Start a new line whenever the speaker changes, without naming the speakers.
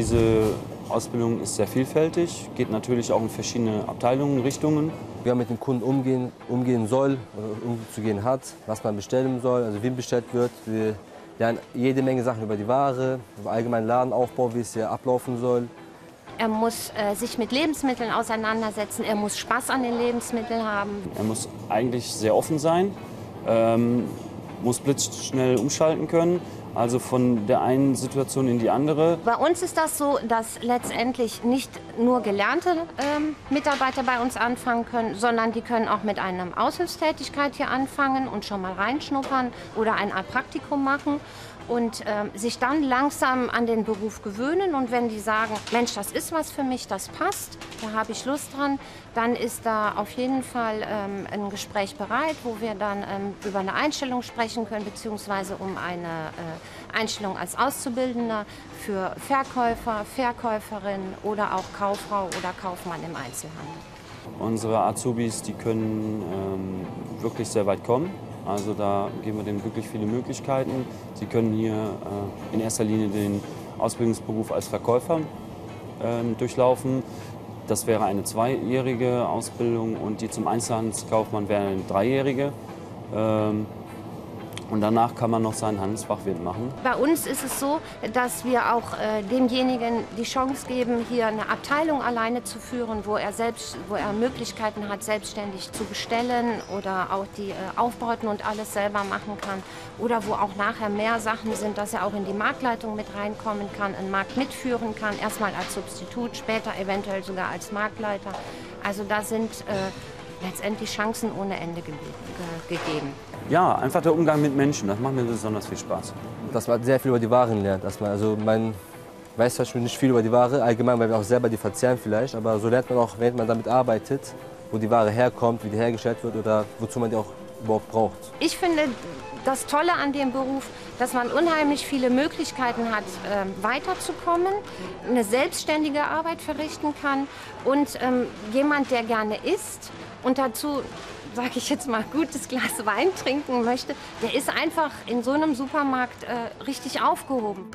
diese Ausbildung ist sehr vielfältig, geht natürlich auch in verschiedene Abteilungen, Richtungen.
Wie man mit dem Kunden umgehen, umgehen soll oder umzugehen hat, was man bestellen soll, also wie bestellt wird. Wir lernen jede Menge Sachen über die Ware, über allgemeinen Ladenaufbau, wie es hier ablaufen soll.
Er muss äh, sich mit Lebensmitteln auseinandersetzen. Er muss Spaß an den Lebensmitteln haben.
Er muss eigentlich sehr offen sein, ähm, muss blitzschnell umschalten können, also von der einen Situation in die andere.
Bei uns ist das so, dass letztendlich nicht nur gelernte ähm, Mitarbeiter bei uns anfangen können, sondern die können auch mit einer Aushilfstätigkeit hier anfangen und schon mal reinschnuppern oder ein Art Praktikum machen und ähm, sich dann langsam an den Beruf gewöhnen. Und wenn die sagen, Mensch, das ist was für mich, das passt, da habe ich Lust dran, dann ist da auf jeden Fall ähm, ein Gespräch bereit, wo wir dann ähm, über eine Einstellung sprechen können, beziehungsweise um eine äh, Einstellung als Auszubildender für Verkäufer, Verkäuferin oder auch Kauffrau oder Kaufmann im Einzelhandel.
Unsere Azubis, die können ähm, wirklich sehr weit kommen. Also da geben wir denen wirklich viele Möglichkeiten. Sie können hier äh, in erster Linie den Ausbildungsberuf als Verkäufer ähm, durchlaufen. Das wäre eine zweijährige Ausbildung und die zum Einzelhandelskaufmann wäre eine dreijährige. Ähm, und danach kann man noch seinen Handelsfachwirt machen.
Bei uns ist es so, dass wir auch äh, demjenigen die Chance geben, hier eine Abteilung alleine zu führen, wo er, selbst, wo er Möglichkeiten hat, selbstständig zu bestellen oder auch die äh, Aufbauten und alles selber machen kann. Oder wo auch nachher mehr Sachen sind, dass er auch in die Marktleitung mit reinkommen kann, einen Markt mitführen kann, erstmal als Substitut, später eventuell sogar als Marktleiter. Also da sind äh, letztendlich Chancen ohne Ende ge ge gegeben.
Ja, einfach der Umgang mit Menschen, das macht mir besonders viel Spaß.
Dass man sehr viel über die Waren lernt. Dass man, also man weiß zum Beispiel nicht viel über die Ware, allgemein, weil wir auch selber die verzehren vielleicht, aber so lernt man auch, während man damit arbeitet, wo die Ware herkommt, wie die hergestellt wird oder wozu man die auch überhaupt braucht.
Ich finde das Tolle an dem Beruf, dass man unheimlich viele Möglichkeiten hat, ähm, weiterzukommen, eine selbstständige Arbeit verrichten kann und ähm, jemand, der gerne isst und dazu sage ich jetzt mal, gutes Glas Wein trinken möchte, der ist einfach in so einem Supermarkt äh, richtig aufgehoben.